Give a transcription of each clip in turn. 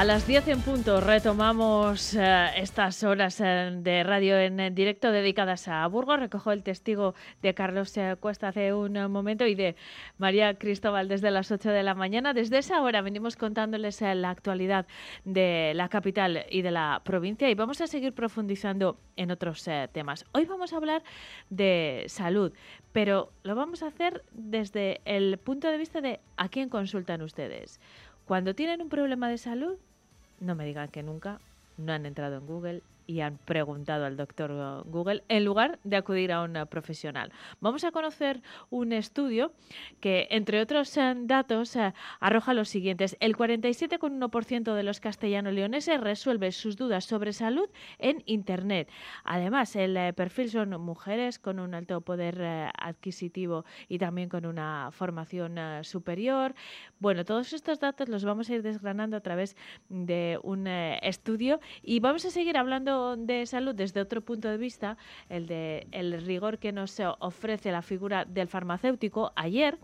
A las 10 en punto retomamos eh, estas horas eh, de radio en, directo dedicadas a Burgos. Recojo el testigo de Carlos eh, Cuesta hace un momento y de María Cristóbal desde las 8 de la mañana. Desde esa hora venimos contándoles la actualidad de la capital y de la provincia y vamos a seguir profundizando en otros temas. Hoy vamos a hablar de salud, pero lo vamos a hacer desde el punto de vista de a quién consultan ustedes. Cuando tienen un problema de salud, no me digan que nunca, no han entrado en Google y han preguntado al doctor Google en lugar de acudir a un profesional. Vamos a conocer un estudio que, entre otros eh, datos, eh, arroja los siguientes. El 47,1% de los castellano-leoneses resuelve sus dudas sobre salud en Internet. Además, el eh, perfil son mujeres con un alto poder adquisitivo y también con una formación superior. Bueno, todos estos datos los vamos a ir desgranando a través de un estudio y vamos a seguir hablando de salud desde otro punto de vista, el de el rigor que nos ofrece la figura del farmacéutico, ayer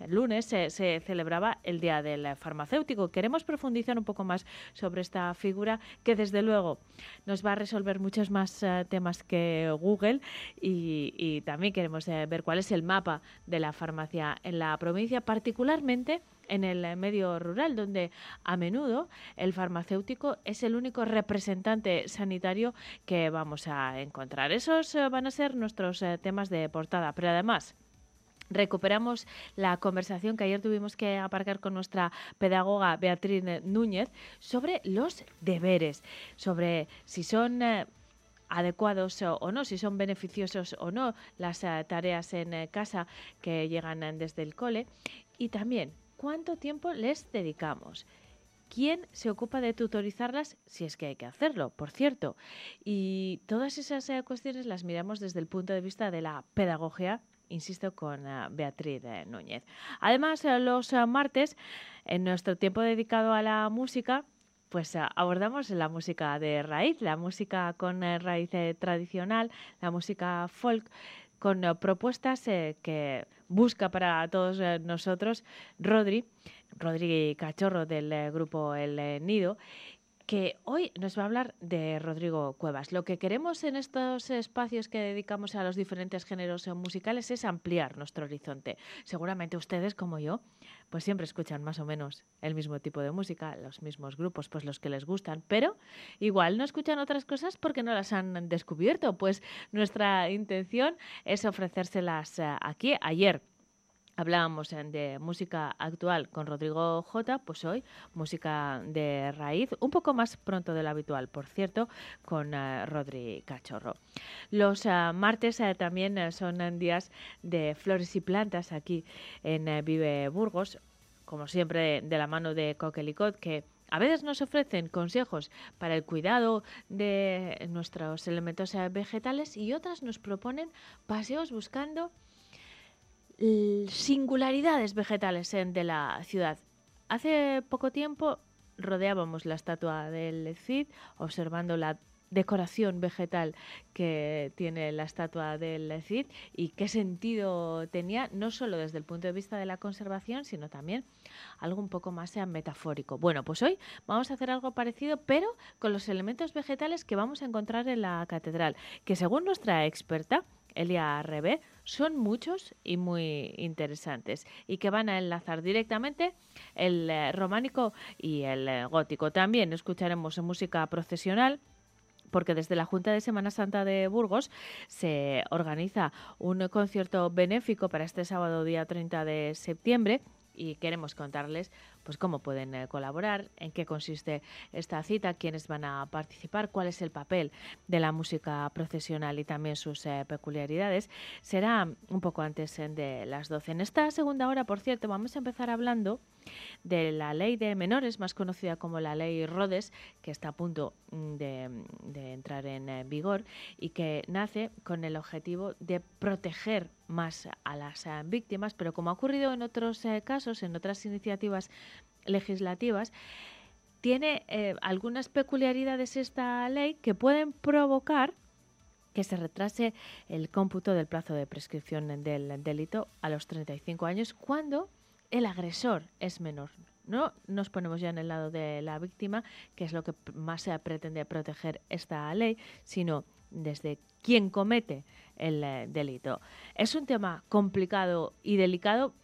el lunes se, celebraba el Día del Farmacéutico. Queremos profundizar un poco más sobre esta figura que desde luego nos va a resolver muchos más eh, temas que Google y, también queremos eh, ver cuál es el mapa de la farmacia en la provincia, particularmente en el medio rural, donde a menudo el farmacéutico es el único representante sanitario que vamos a encontrar. Esos eh, van a ser nuestros eh, temas de portada, pero además recuperamos la conversación que ayer tuvimos que aparcar con nuestra pedagoga Beatriz Núñez sobre los deberes, sobre si son eh, adecuados o, no, si son beneficiosos o no las tareas en casa que llegan desde el cole y también cuánto tiempo les dedicamos. ¿Quién se ocupa de tutorizarlas si es que hay que hacerlo, por cierto? Y todas esas eh, cuestiones las miramos desde el punto de vista de la pedagogía, insisto, con eh, Beatriz eh, Núñez. Además, los martes, en nuestro tiempo dedicado a la música, pues abordamos la música de raíz, la música con raíz tradicional, la música folk, con propuestas que busca para todos eh, nosotros Rodri, Rodri Cachorro del eh, grupo El eh, Nido, que hoy nos va a hablar de Rodrigo Cuevas. Lo que queremos en estos espacios que dedicamos a los diferentes géneros musicales es ampliar nuestro horizonte. Seguramente ustedes, como yo, pues siempre escuchan más o menos el mismo tipo de música, los mismos grupos, pues los que les gustan, pero igual no escuchan otras cosas porque no las han descubierto. Pues nuestra intención es ofrecérselas aquí. Ayer Hablábamos de música actual con Rodrigo J, pues hoy música de raíz, un poco más pronto de lo habitual, por cierto, con uh, Rodri Cachorro. Los uh, martes uh, también son días de flores y plantas aquí en Vive Burgos, como siempre de la mano de Coquelicot, que a veces nos ofrecen consejos para el cuidado de nuestros elementos vegetales y otras nos proponen paseos buscando singularidades vegetales de la ciudad. Hace poco tiempo rodeábamos la estatua del Cid observando la decoración vegetal que tiene la estatua del Cid y qué sentido tenía, no solo desde el punto de vista de la conservación, sino también algo un poco más metafórico. Bueno, pues hoy vamos a hacer algo parecido, pero con los elementos vegetales que vamos a encontrar en la catedral, que según nuestra experta, Elia Rebe, son muchos y muy interesantes y que van a enlazar directamente el eh, románico y el eh, gótico. También escucharemos música procesional porque desde la Junta de Semana Santa de Burgos se organiza un concierto benéfico para este sábado día 30 de septiembre y queremos contarles pues cómo pueden eh, colaborar, en qué consiste esta cita, quiénes van a participar, cuál es el papel de la música procesional y también sus eh, peculiaridades. Será un poco antes eh, de las 12. En esta segunda hora, por cierto, vamos a empezar hablando de la ley de menores, más conocida como la ley Rodes, que está a punto mm, de, entrar en vigor y que nace con el objetivo de proteger más a las víctimas, pero como ha ocurrido en otros casos, en otras iniciativas legislativas, tiene eh, algunas peculiaridades esta ley que pueden provocar que se retrase el cómputo del plazo de prescripción del delito a los 35 años cuando el agresor es menor No nos ponemos ya en el lado de la víctima, que es lo que más se pretende proteger esta ley, sino desde quien comete el eh, delito. Es un tema complicado y delicado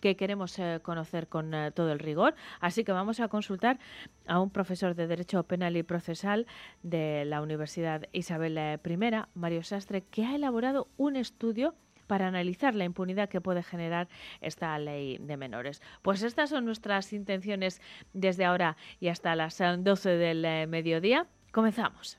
que queremos eh, conocer con eh, todo el rigor. Así que vamos a consultar a un profesor de Derecho Penal y Procesal de la Universidad Isabel I, Mario Sastre, que ha elaborado un estudio para analizar la impunidad que puede generar esta ley de menores. Pues estas son nuestras intenciones desde ahora y hasta las 12 del mediodía. Comenzamos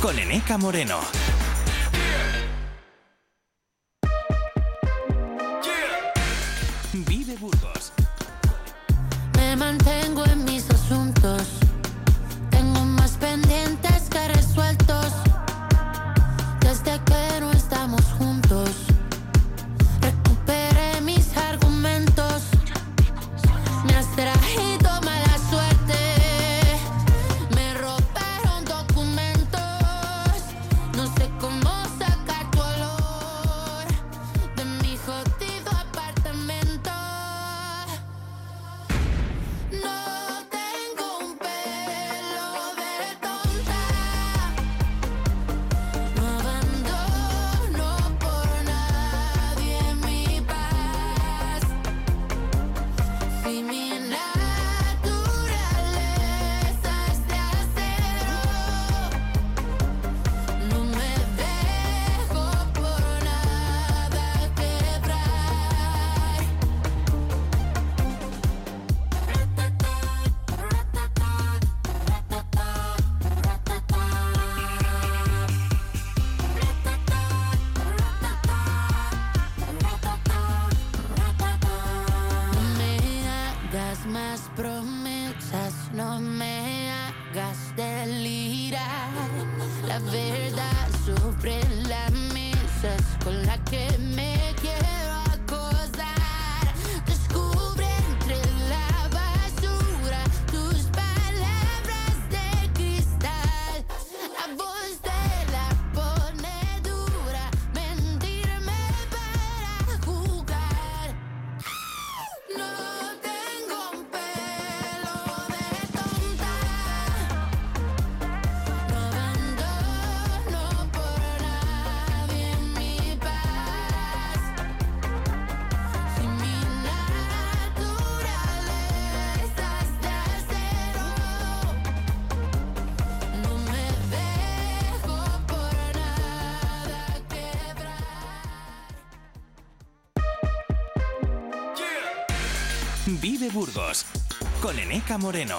con Eneca Moreno. Vive Burgos con Eneca Moreno.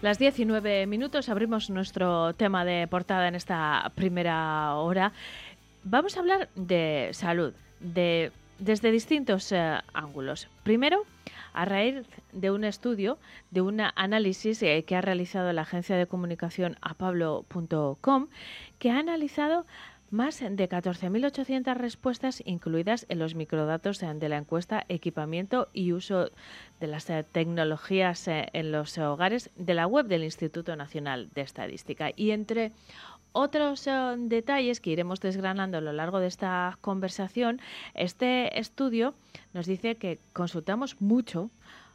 Las 19 minutos abrimos nuestro tema de portada en esta primera hora. Vamos a hablar de salud, de, desde distintos eh, ángulos. Primero, a raíz de un estudio, de un análisis eh, que ha realizado la agencia de comunicación apablo.com, que ha analizado más de 14.800 respuestas incluidas en los microdatos eh, de la encuesta Equipamiento y uso de las eh, tecnologías en los hogares de la web del Instituto Nacional de Estadística. Y entre otros eh, detalles que iremos desgranando a lo largo de esta conversación, este estudio nos dice que consultamos mucho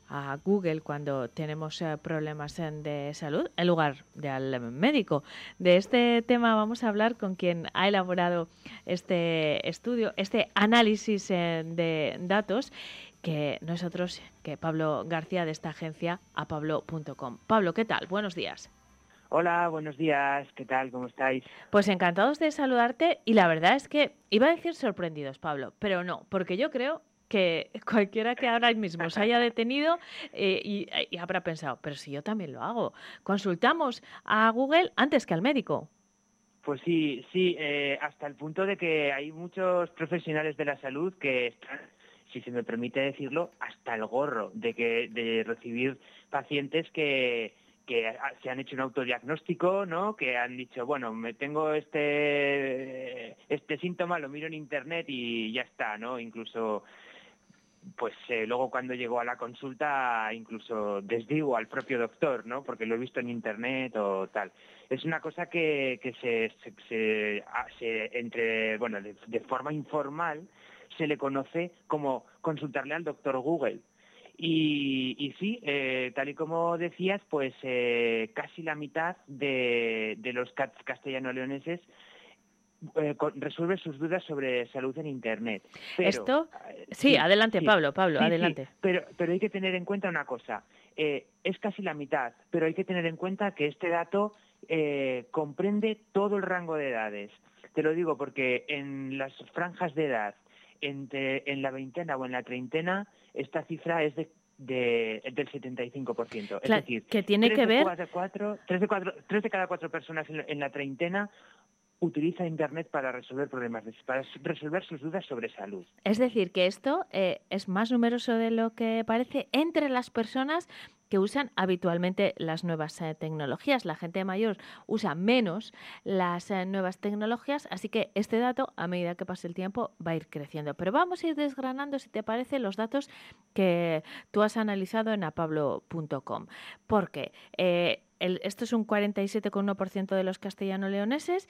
a Google cuando tenemos eh, problemas de salud en lugar de al médico. De este tema vamos a hablar con quien ha elaborado este estudio, este análisis eh, de datos que nosotros, que Pablo García de esta agencia, a pablo.com. Pablo, ¿qué tal? Buenos días. Hola, buenos días, ¿qué tal? ¿Cómo estáis? Pues encantados de saludarte y la verdad es que iba a decir sorprendidos, Pablo, pero no, porque yo creo que cualquiera que ahora mismo se haya detenido eh, y, y habrá pensado, pero si yo también lo hago, consultamos a Google antes que al médico. Pues sí, sí, eh, hasta el punto de que hay muchos profesionales de la salud que están, si se me permite decirlo, hasta el gorro de que de recibir pacientes que que se han hecho un autodiagnóstico, ¿no? Que han dicho, bueno, me tengo este este síntoma, lo miro en internet y ya está, ¿no? Incluso pues eh, luego cuando llegó a la consulta incluso desdigo al propio doctor, ¿no? Porque lo he visto en internet o tal. Es una cosa que, se, entre, bueno, de forma informal se le conoce como consultarle al doctor Google. Y, y sí, eh, tal y como decías, pues eh, casi la mitad de, de los castellano-leoneses eh, resuelve sus dudas sobre salud en Internet. Pero, Esto- Sí, adelante, sí. Pablo, Pablo, Sí, adelante. pero, pero hay que tener en cuenta una cosa. es casi la mitad, pero hay que tener en cuenta que este dato comprende todo el rango de edades. Te lo digo porque en las franjas de edad, entre, en la veintena o en la treintena, esta cifra es de, de- del 75%. Cla- es decir, que tiene tres que de ver cuatro- cuatro- tres, de cuatro- tres de cada cuatro personas en, la- en la treintena utiliza Internet para resolver problemas, para resolver sus dudas sobre salud. Es decir, que esto eh, es más numeroso de lo que parece entre las personas que usan habitualmente las nuevas eh, tecnologías. La gente mayor usa menos las eh, nuevas tecnologías, así que este dato, a medida que pase el tiempo, va a ir creciendo. Pero vamos a ir desgranando, si te parece, los datos que tú has analizado en apablo.com. Porque eh, esto es un 47,1% de los castellano-leoneses.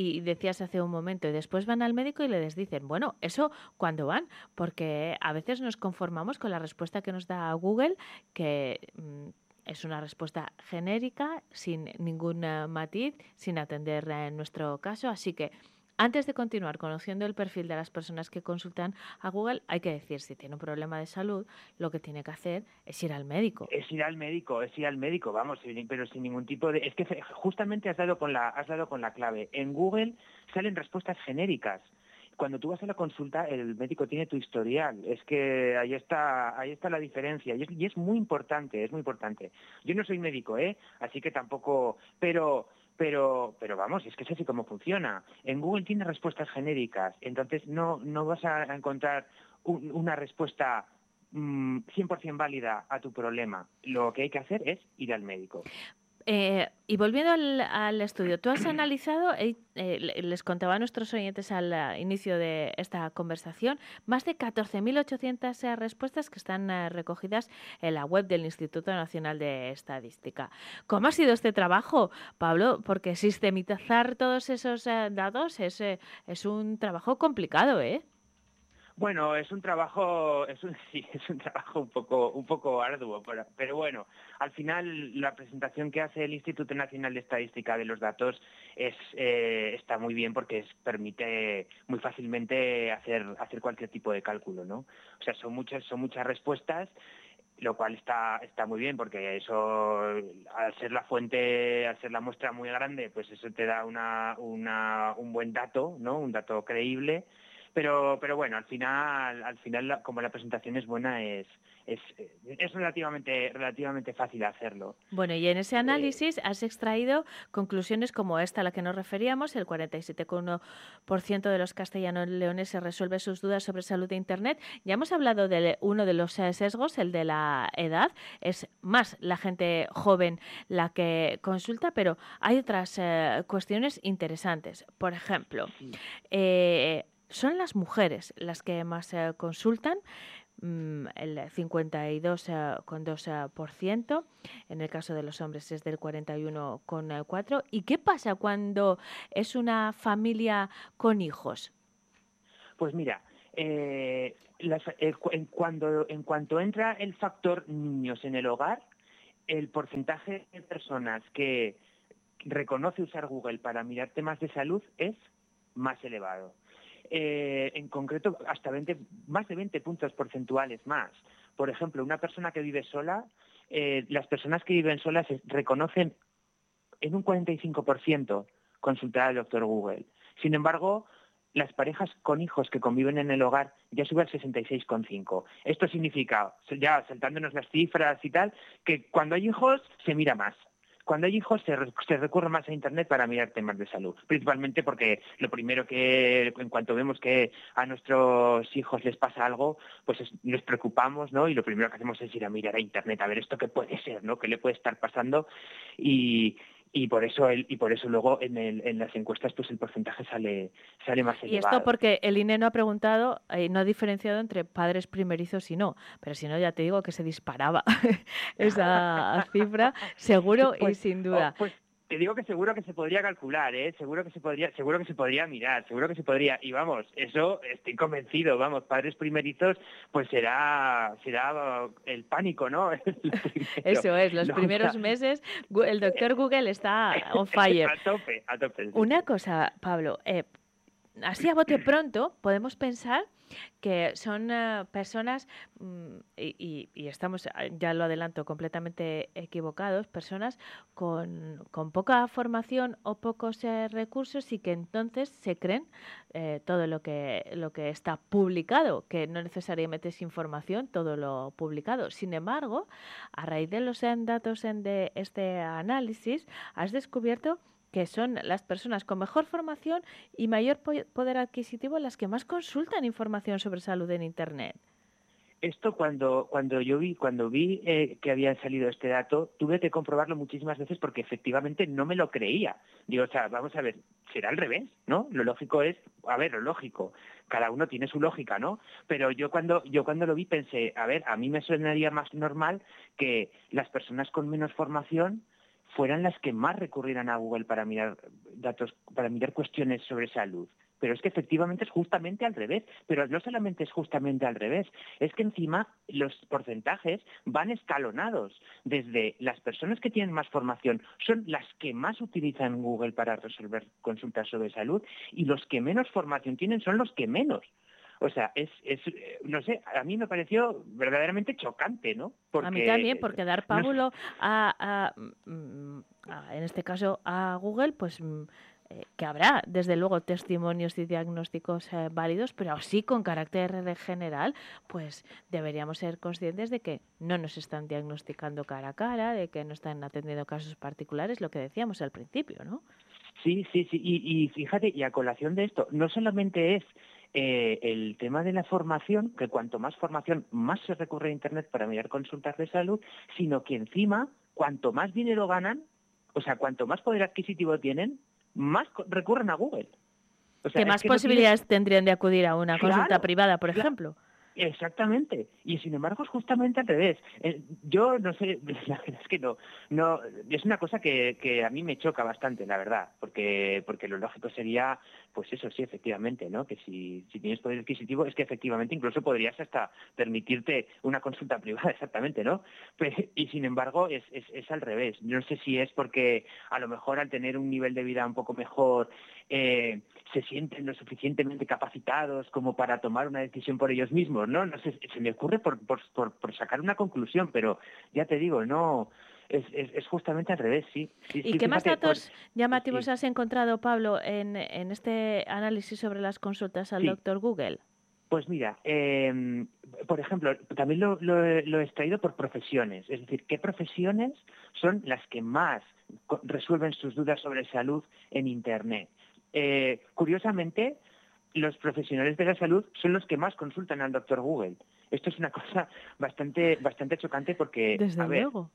Y decías hace un momento, y después van al médico y les dicen, bueno, eso cuando van, porque a veces nos conformamos con la respuesta que nos da Google, que mm, es una respuesta genérica, sin ningún eh, matiz, sin atender eh, nuestro caso. Así que antes de continuar conociendo el perfil de las personas que consultan a Google, hay que decir, si tiene un problema de salud, lo que tiene que hacer es ir al médico. Es ir al médico, es ir al médico, vamos, pero sin ningún tipo de... Es que justamente has dado con la, has dado con la clave. En Google salen respuestas genéricas. Cuando tú vas a la consulta, el médico tiene tu historial. Es que ahí está, ahí está la diferencia. Y es, y es muy importante, es muy importante. Yo no soy médico, ¿eh? Así que tampoco... Pero, pero, pero vamos, es que es así como funciona. En Google tiene respuestas genéricas. Entonces no, no vas a encontrar un- una respuesta mm, 100% válida a tu problema. Lo que hay que hacer es ir al médico. Eh, y volviendo al, estudio, tú has analizado, eh, eh, le- les contaba a nuestros oyentes al eh, inicio de esta conversación, más de 14.800 eh, respuestas que están recogidas en la web del Instituto Nacional de Estadística. ¿Cómo ha sido este trabajo, Pablo? Porque sistematizar todos esos datos es, es un trabajo complicado, ¿eh? Bueno, es un trabajo, es un, sí, es un trabajo un poco, un poco arduo, pero, bueno, al final la presentación que hace el Instituto Nacional de Estadística de los datos eh, está muy bien porque permite muy fácilmente hacer, hacer cualquier tipo de cálculo, ¿no? O sea, son muchas, son muchas respuestas lo cual está está muy bien porque eso al ser la fuente al ser la muestra muy grande pues eso te da una un buen dato no un dato creíble pero pero bueno al final al final la- como la presentación es buena es es, es relativamente relativamente fácil hacerlo Bueno, y en ese análisis has extraído conclusiones como esta a la que nos referíamos, el 47,1% de los castellanos leoneses resuelve sus dudas sobre salud de Internet. Ya hemos hablado de uno de los eh, sesgos, el de la edad. Es más la gente joven la que consulta, pero hay otras eh, cuestiones interesantes. Por ejemplo, eh, son las mujeres las que más eh, consultan, mm, el 52,2%, en el caso de los hombres es del 41,4%. ¿Y qué pasa cuando es una familia con hijos? Pues mira, eh, eh, cuando, en cuanto entra el factor niños en el hogar, el porcentaje de personas que reconoce usar Google para mirar temas de salud es más elevado. Eh, en concreto, hasta 20, más de 20 puntos porcentuales más. Por ejemplo, una persona que vive sola, eh, las personas que viven solas reconocen en un 45% consultar al doctor Google. Sin embargo, las parejas con hijos que conviven en el hogar ya sube al 66,5. Esto significa, ya saltándonos las cifras y tal, que cuando hay hijos se mira más. Cuando hay hijos se, re- se recurre más a Internet para mirar temas de salud, principalmente porque lo primero que, en cuanto vemos que a nuestros hijos les pasa algo, pues es- nos preocupamos, ¿no? Y lo primero que hacemos es ir a mirar a Internet a ver esto qué puede ser, ¿no? ¿Qué le puede estar pasando? Y, y por eso el, y por eso luego en, el, en las encuestas pues el porcentaje sale sale más Y elevado. esto porque el INE no ha preguntado, eh, no ha diferenciado entre padres primerizos y no, pero si no ya te digo que se disparaba esa cifra, seguro y Pues, sin oh, duda. pues te digo que seguro que se podría calcular, ¿eh? Seguro que se podría, seguro que se podría mirar, seguro que se podría. Y vamos, eso estoy convencido, vamos, padres primerizos, pues será, será el pánico, ¿no? Eso es, los No, primeros o sea, meses el doctor Google está on fire. A tope, a tope. sí, Una cosa, Pablo, eh, así a bote pronto podemos pensar que son eh, personas, mm, y, y- estamos, eh, ya lo adelanto, completamente equivocados, personas con, con poca formación o pocos eh, recursos y que entonces se creen eh, todo lo que, lo que está publicado, que no necesariamente es información, todo lo publicado. Sin embargo, a raíz de los eh, datos en de este análisis, has descubierto que son las personas con mejor formación y mayor po- poder adquisitivo las que más consultan información sobre salud en Internet. Esto cuando, cuando yo vi, cuando vi eh, que había salido este dato, tuve que comprobarlo muchísimas veces porque efectivamente no me lo creía. Digo, o sea, vamos a ver, será al revés, ¿no? Lo lógico es, a ver, lo lógico, cada uno tiene su lógica, ¿no? Pero yo cuando, yo cuando lo vi pensé, a ver, a mí me sonaría más normal que las personas con menos formación fueran las que más recurrieran a Google para mirar datos, para mirar cuestiones sobre salud. Pero es que efectivamente es justamente al revés. Pero no solamente es justamente al revés, es que encima los porcentajes van escalonados. Desde las personas que tienen más formación son las que más utilizan Google para resolver consultas sobre salud y los que menos formación tienen son los que menos. O sea, es, es eh, no sé, a mí me pareció verdaderamente chocante, ¿no? a mí también, eh, porque dar no sé. pábulo a, a, mm, a- en este caso, a Google, pues mm, eh, que habrá, desde luego, testimonios y diagnósticos eh, válidos, pero así con carácter general, pues deberíamos ser conscientes de que no nos están diagnosticando cara a cara, de que no están atendiendo casos particulares, lo que decíamos al principio, ¿no? Sí, sí, sí. Y, y fíjate, y a colación de esto, no solamente es eh, el tema de la formación, que cuanto más formación, más se recurre a Internet para mirar consultas de salud, sino que encima, cuanto más dinero ganan, o sea, cuanto más poder adquisitivo tienen, más recurren a Google. O sea, ¿Qué es más que no tiene- posibilidades tendrían de acudir a una consulta privada, por claro. ejemplo? Exactamente. Y sin embargo es justamente al revés. Eh, yo no sé, la verdad es que no, no, es una cosa que, que a mí me choca bastante, la verdad, porque, porque lo lógico sería, pues eso sí, efectivamente, ¿no? Que si, tienes poder adquisitivo es que efectivamente incluso podrías hasta permitirte una consulta privada, exactamente, ¿no? Y sin embargo es, es, es al revés. No sé si es porque a lo mejor al tener un nivel de vida un poco mejor eh, se sienten lo suficientemente capacitados como para tomar una decisión por ellos mismos, ¿no? No sé, se me ocurre por, por, por sacar una conclusión, pero ya te digo, no, es, es, es justamente al revés, sí. sí, ¿Y sí, qué más por- datos llamativos sí. has encontrado, Pablo, en, en este análisis sobre las consultas al doctor Google? Pues mira, eh, por ejemplo, también lo, lo he- lo he extraído por profesiones, es decir, qué profesiones son las que más resuelven sus dudas sobre salud en Internet. Eh, curiosamente, los profesionales de la salud son los que más consultan al doctor Google. Esto es una cosa bastante, bastante chocante porque, Desde a ver, luego.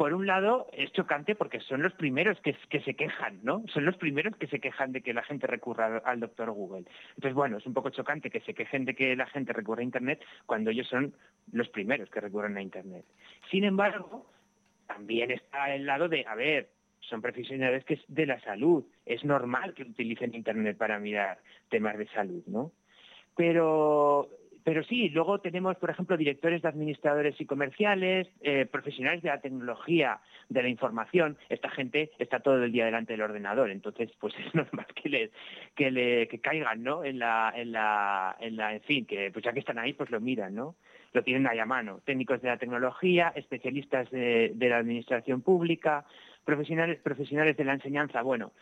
Por un lado es chocante porque son los primeros que, que se quejan, ¿no? Son los primeros que se quejan de que la gente recurra al, doctor Google. Entonces, bueno, es un poco chocante que se quejen de que la gente recurra a Internet cuando ellos son los primeros que recurren a Internet. Sin embargo, también está el lado de, a ver, son profesionales que es de la salud. Es normal que utilicen Internet para mirar temas de salud, ¿no? Pero, pero sí, luego tenemos, por ejemplo, directores de administradores y comerciales, eh, profesionales de la tecnología, de la información. Esta gente está todo el día delante del ordenador, entonces, pues es normal que le, que le que caigan, ¿no? En la, en la, en la, en fin, que pues ya que están ahí, pues lo miran, ¿no? Lo tienen ahí a mano. Técnicos de la tecnología, especialistas de, de la administración pública, profesionales, profesionales de la enseñanza. Bueno,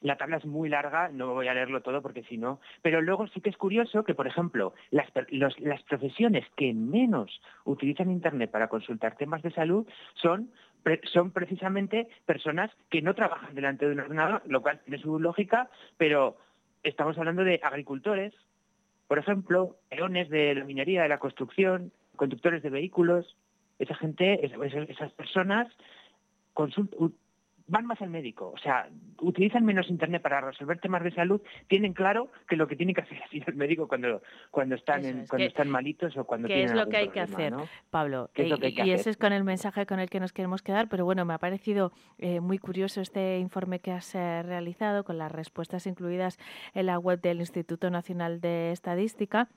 la tabla es muy larga, no voy a leerlo todo porque si no. Pero luego sí que es curioso que, por ejemplo, las, las profesiones que menos utilizan Internet para consultar temas de salud son son precisamente personas que no trabajan delante de un ordenador, lo cual tiene su lógica, pero estamos hablando de agricultores, por ejemplo, peones de la minería, de la construcción, conductores de vehículos. Esa gente, es- es- esas personas consult- u- van más al médico, o sea, utilizan menos internet para resolver temas de salud, tienen claro que lo que tienen que hacer es ir al médico cuando cuando están en- es, cuando están malitos o cuando tienen es lo que hay que hacer. Pablo. ¿Qué es lo y- ese es con el mensaje con el que nos queremos quedar, pero bueno, me ha parecido eh, muy curioso este informe que has eh, realizado con las respuestas incluidas en la web del Instituto Nacional de Estadística.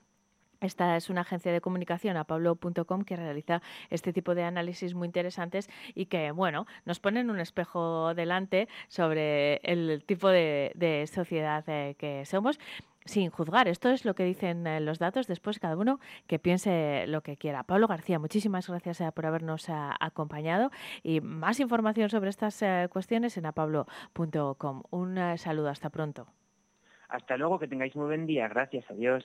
Esta es una agencia de comunicación, apablo.com, que realiza este tipo de análisis muy interesantes y que, bueno, nos ponen un espejo delante sobre el tipo de, sociedad eh, que somos sin juzgar. Esto es lo que dicen eh, los datos. Después cada uno que piense lo que quiera. Pablo García, muchísimas gracias eh, por habernos acompañado y más información sobre estas cuestiones en apablo.com. Un saludo, hasta pronto. Hasta luego, que tengáis muy buen día. Gracias, adiós.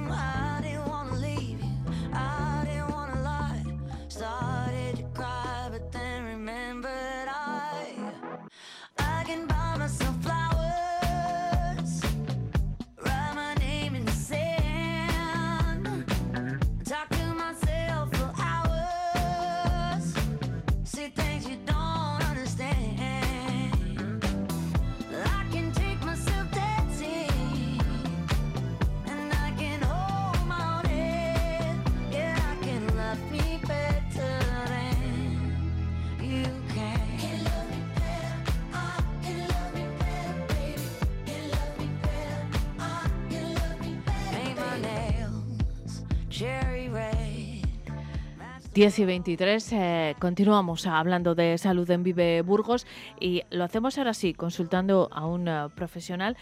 10 y 23, eh, continuamos hablando de salud en Vive Burgos y lo hacemos ahora sí, consultando a un eh, profesional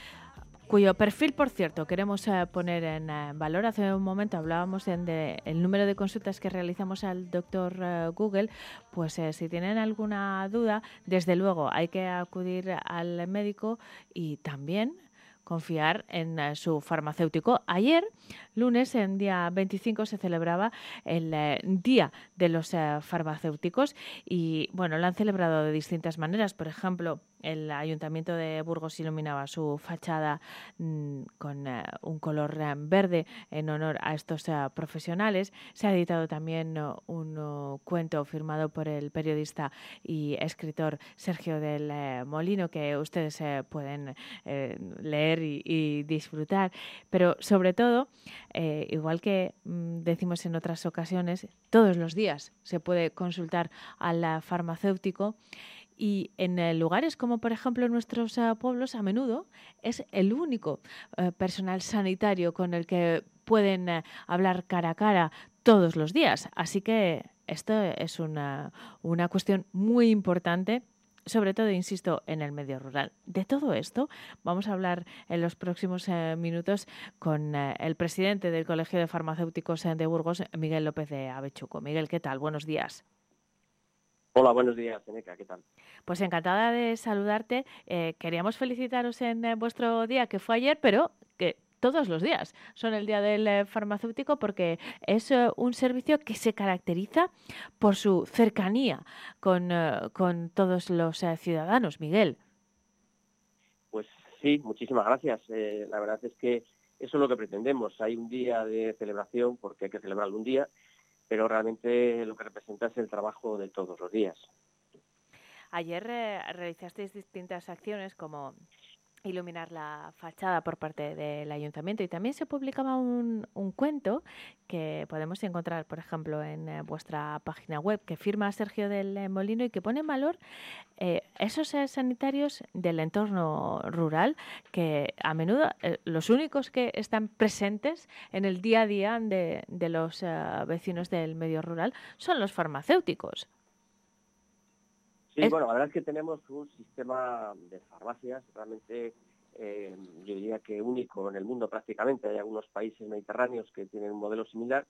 cuyo perfil, por cierto, queremos eh, poner en valor. Hace un momento hablábamos en de- número de consultas que realizamos al doctor Google. Pues si tienen alguna duda, desde luego hay que acudir al médico y también confiar en su farmacéutico. Ayer, lunes, en día 25, se celebraba el eh, Día de los eh, Farmacéuticos y, bueno, lo han celebrado de distintas maneras. Por ejemplo, el Ayuntamiento de Burgos iluminaba su fachada mm, con eh, un color verde en honor a estos profesionales. Se ha editado también un cuento firmado por el periodista y escritor Sergio del Molino que ustedes pueden leer y disfrutar. Pero sobre todo, eh, igual que mm, decimos en otras ocasiones, todos los días se puede consultar al farmacéutico y en eh, lugares como por ejemplo nuestros eh, pueblos a menudo es el único eh, personal sanitario con el que pueden hablar cara a cara todos los días. Así que esto es una, una cuestión muy importante sobre todo, insisto, en el medio rural. De todo esto vamos a hablar en los próximos eh, minutos con eh, el presidente del Colegio de Farmacéuticos eh, de Burgos, Miguel López de Avechuco. Miguel, ¿qué tal? Buenos días. Hola, buenos días, Eneca, ¿qué tal? Pues encantada de saludarte. Eh, queríamos felicitaros en vuestro día, que fue ayer, pero que todos los días son el día del eh, farmacéutico porque es eh, un servicio que se caracteriza por su cercanía con, eh, con todos los ciudadanos. Miguel. Pues sí, muchísimas gracias. Eh, la verdad es que eso es lo que pretendemos. Hay un día de celebración porque hay que celebrarlo un día, pero realmente lo que representa es el trabajo de todos los días. Ayer eh, realizasteis distintas acciones como iluminar la fachada por parte del ayuntamiento y también se publicaba un, un cuento que podemos encontrar, por ejemplo, en eh, vuestra página web que firma Sergio del eh, Molino y que pone en valor eh, esos eh, sanitarios del entorno rural que a menudo los únicos que están presentes en el día a día de, de los vecinos del medio rural son los farmacéuticos. Sí, Es- bueno, la verdad es que tenemos un sistema de farmacias realmente, eh, yo diría que único en el mundo prácticamente. Hay algunos países mediterráneos que tienen un modelo similar,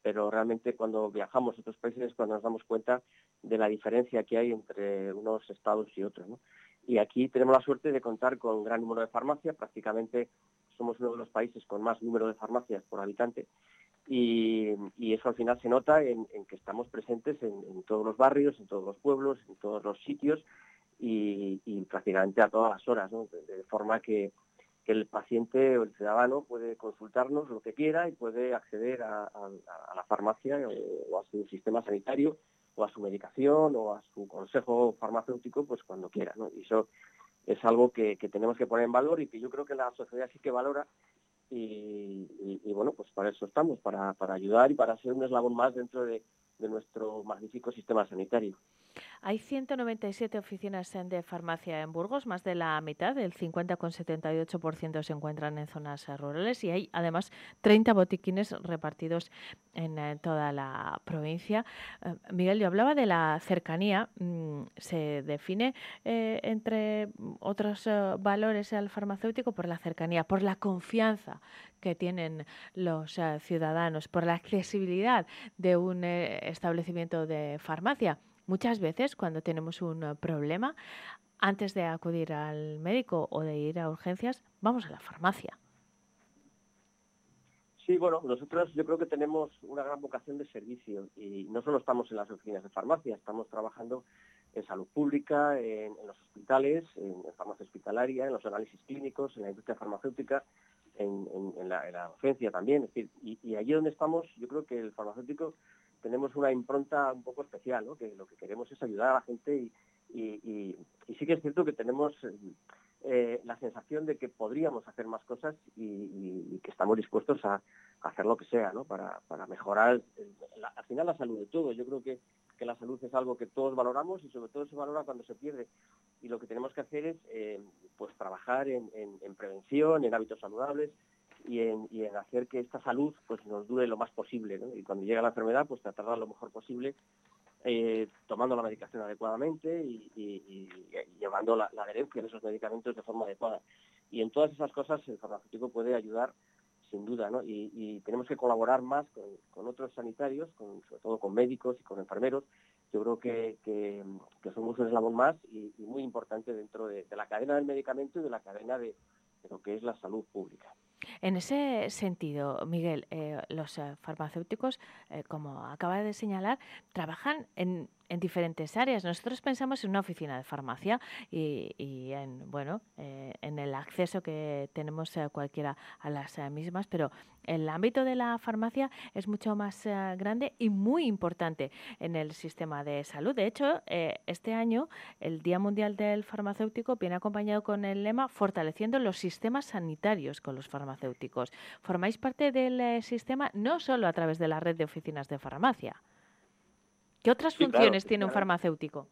pero realmente cuando viajamos a otros países es cuando nos damos cuenta de la diferencia que hay entre unos estados y otros. ¿no? Y aquí tenemos la suerte de contar con un gran número de farmacias, prácticamente somos uno de los países con más número de farmacias por habitante y, eso al final se nota en, que estamos presentes en, todos los barrios, en todos los pueblos, en todos los sitios y, prácticamente a todas las horas, de, forma que, el paciente o el ciudadano puede consultarnos lo que quiera y puede acceder a, la farmacia o, a su sistema sanitario o a su medicación o a su consejo farmacéutico pues cuando quiera. Y eso es algo que tenemos que poner en valor y que yo creo que la sociedad sí que valora y, bueno, pues para eso estamos, para, para ayudar y para ser un eslabón más dentro de, de nuestro magnífico sistema sanitario. Hay 197 oficinas de farmacia en Burgos, más de la mitad, el 50,78% se encuentran en zonas eh, rurales y hay además 30 botiquines repartidos en eh, toda la provincia. Eh, Miguel, yo hablaba de la cercanía. mm, Se define eh, entre otros valores al farmacéutico por la cercanía, por la confianza que tienen los ciudadanos, por la accesibilidad de un establecimiento de farmacia. Muchas veces cuando tenemos un eh, problema, antes de acudir al médico o de ir a urgencias, vamos a la farmacia. Sí, bueno, nosotros yo creo que tenemos una gran vocación de servicio y no solo estamos en las oficinas de farmacia, estamos trabajando en salud pública, en, los hospitales, en, en farmacia hospitalaria, en los análisis clínicos, en la industria farmacéutica, en, la, la también. Es decir, y, y allí donde estamos, yo creo que el farmacéutico tenemos una impronta un poco especial, ¿no? que lo que queremos es ayudar a la gente y, sí que es cierto que tenemos eh, eh, la sensación de que podríamos hacer más cosas y, que estamos dispuestos a, hacer lo que sea ¿no? para, mejorar la- al final la salud de todos. Yo creo que, que la salud es algo que todos valoramos y sobre todo se valora cuando se pierde. Y lo que tenemos que hacer es eh, pues trabajar en prevención, en hábitos saludables y en, hacer que esta salud pues nos dure lo más posible. Y cuando llega la enfermedad, pues tratarla lo mejor posible eh, tomando la medicación adecuadamente y, llevando la, adherencia de esos medicamentos de forma adecuada. Y en todas esas cosas el farmacéutico puede ayudar sin duda. Y, tenemos que colaborar más con, otros sanitarios, sobre todo con médicos y con enfermeros. Yo creo que, que- que somos un eslabón más y, muy importante dentro de, la cadena del medicamento y de la cadena de, de lo que es la salud pública. En ese sentido, Miguel, eh, los eh, farmacéuticos, eh, como acaba de señalar, trabajan en, en diferentes áreas. Nosotros pensamos en una oficina de farmacia y, en bueno, eh, en el acceso que tenemos eh, cualquiera a las eh, mismas, pero el ámbito de la farmacia es mucho más eh, grande y muy importante en el sistema de salud. De hecho, este año el Día Mundial del Farmacéutico viene acompañado con el lema Fortaleciendo los sistemas sanitarios con los farmacéuticos. Formáis parte del sistema no solo a través de la red de oficinas de farmacia. ¿Qué otras Sí, claro, funciones tiene un farmacéutico?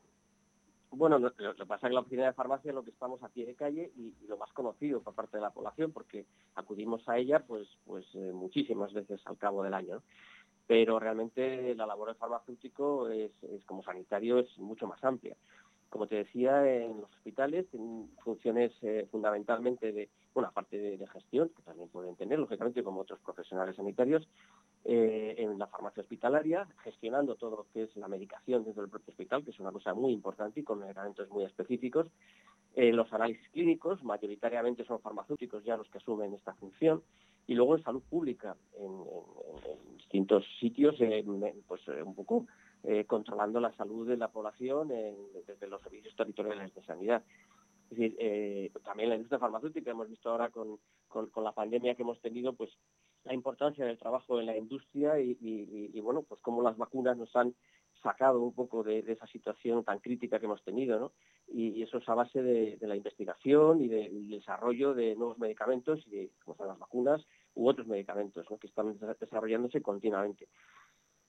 Bueno, lo, lo que pasa es que la oficina de farmacia es lo que estamos a pie de calle y, y lo más conocido por parte de la población, porque acudimos a ella pues, pues eh, muchísimas veces al cabo del año. ¿no? Pero realmente la labor del farmacéutico es, es como sanitario es mucho más amplia. Como te decía, en los hospitales tienen funciones eh, fundamentalmente de, bueno, aparte de, de gestión, que también pueden tener, lógicamente, como otros profesionales sanitarios, eh, en la farmacia hospitalaria, gestionando todo lo que es la medicación dentro del propio hospital, que es una cosa muy importante y con medicamentos muy específicos. Eh, los análisis clínicos, mayoritariamente son farmacéuticos ya los que asumen esta función. Y luego en salud pública, en, distintos sitios, en, pues eh, un poco eh, controlando la salud de la población desde los servicios territoriales de sanidad. Es decir, eh, también la industria farmacéutica, hemos visto ahora con- con la pandemia que hemos tenido, pues la importancia del trabajo en la industria y, bueno, pues cómo las vacunas nos han sacado un poco de, esa situación tan crítica que hemos tenido, ¿no? Y, eso es a base de, la investigación y del desarrollo de nuevos medicamentos, y como son las vacunas u otros medicamentos, que están desarrollándose continuamente.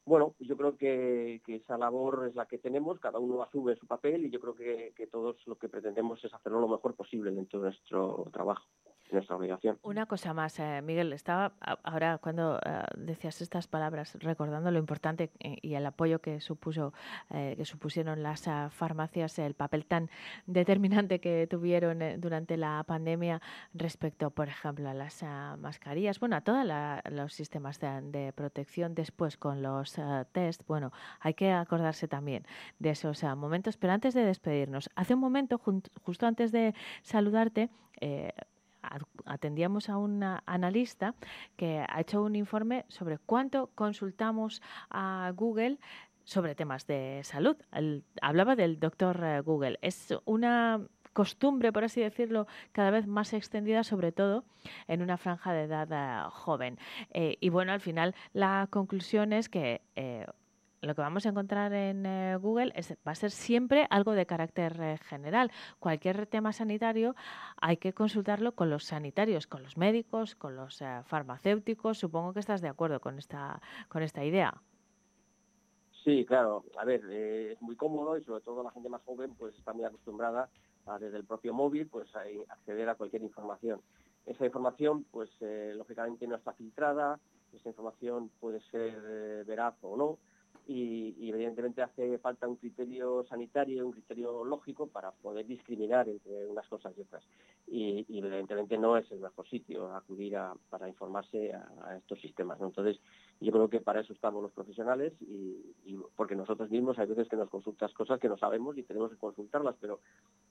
Bueno, yo creo que, esa labor es la que tenemos, cada uno asume su papel y yo creo que todos lo que pretendemos es hacerlo lo mejor posible dentro de nuestro trabajo nuestra obligación. Una cosa más, eh, Miguel, estaba ahora cuando eh, decías estas palabras recordando lo importante eh, y el apoyo que supuso que supusieron las farmacias, el papel tan determinante que tuvieron durante la pandemia respecto, por ejemplo, a las mascarillas, bueno, a todos los sistemas de, protección después con los test. Bueno, hay que acordarse también de esos momentos, pero antes de despedirnos, hace un momento, justo antes de saludarte, atendíamos a un analista que ha hecho un informe sobre cuánto consultamos a Google sobre temas de salud. hablaba del doctor eh, Google. Es una costumbre, por así decirlo, cada vez más extendida, sobre todo en una franja de edad eh, joven. Eh, y bueno, al final la conclusión es que lo que vamos a encontrar en eh, Google va a ser siempre algo de carácter eh, general. Cualquier tema sanitario hay que consultarlo con los sanitarios, con los médicos, con los eh, farmacéuticos. Supongo que estás de acuerdo con esta, con esta idea. Sí, claro. A ver, es muy cómodo y sobre todo la gente más joven pues está muy acostumbrada a desde el propio móvil pues a acceder a cualquier información. Esa información pues lógicamente no está filtrada, esa información puede ser veraz o no y, evidentemente hace falta un criterio sanitario, un criterio lógico para poder discriminar entre unas cosas y otras. Y, evidentemente no es el mejor sitio acudir a, para informarse a, estos sistemas. Entonces, yo creo que para eso estamos los profesionales y, porque nosotros mismos hay veces que nos consultas cosas que no sabemos y tenemos que consultarlas, pero,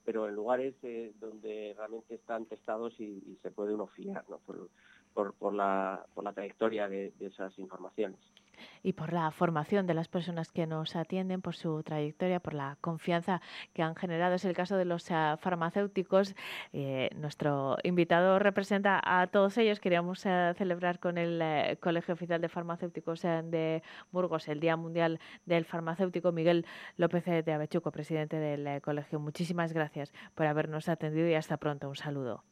pero en lugares eh, donde realmente están testados y, se puede uno fiar por, por, la, por la trayectoria de esas informaciones y por la formación de las personas que nos atienden, por su trayectoria, por la confianza que han generado. Es el caso de los eh, farmacéuticos. Eh, nuestro invitado representa a todos ellos. Queríamos eh, celebrar con el Colegio Oficial de Farmacéuticos de Burgos el Día Mundial del Farmacéutico. Miguel López de Avechuco, presidente del colegio. Muchísimas gracias por habernos atendido y hasta pronto. Un saludo.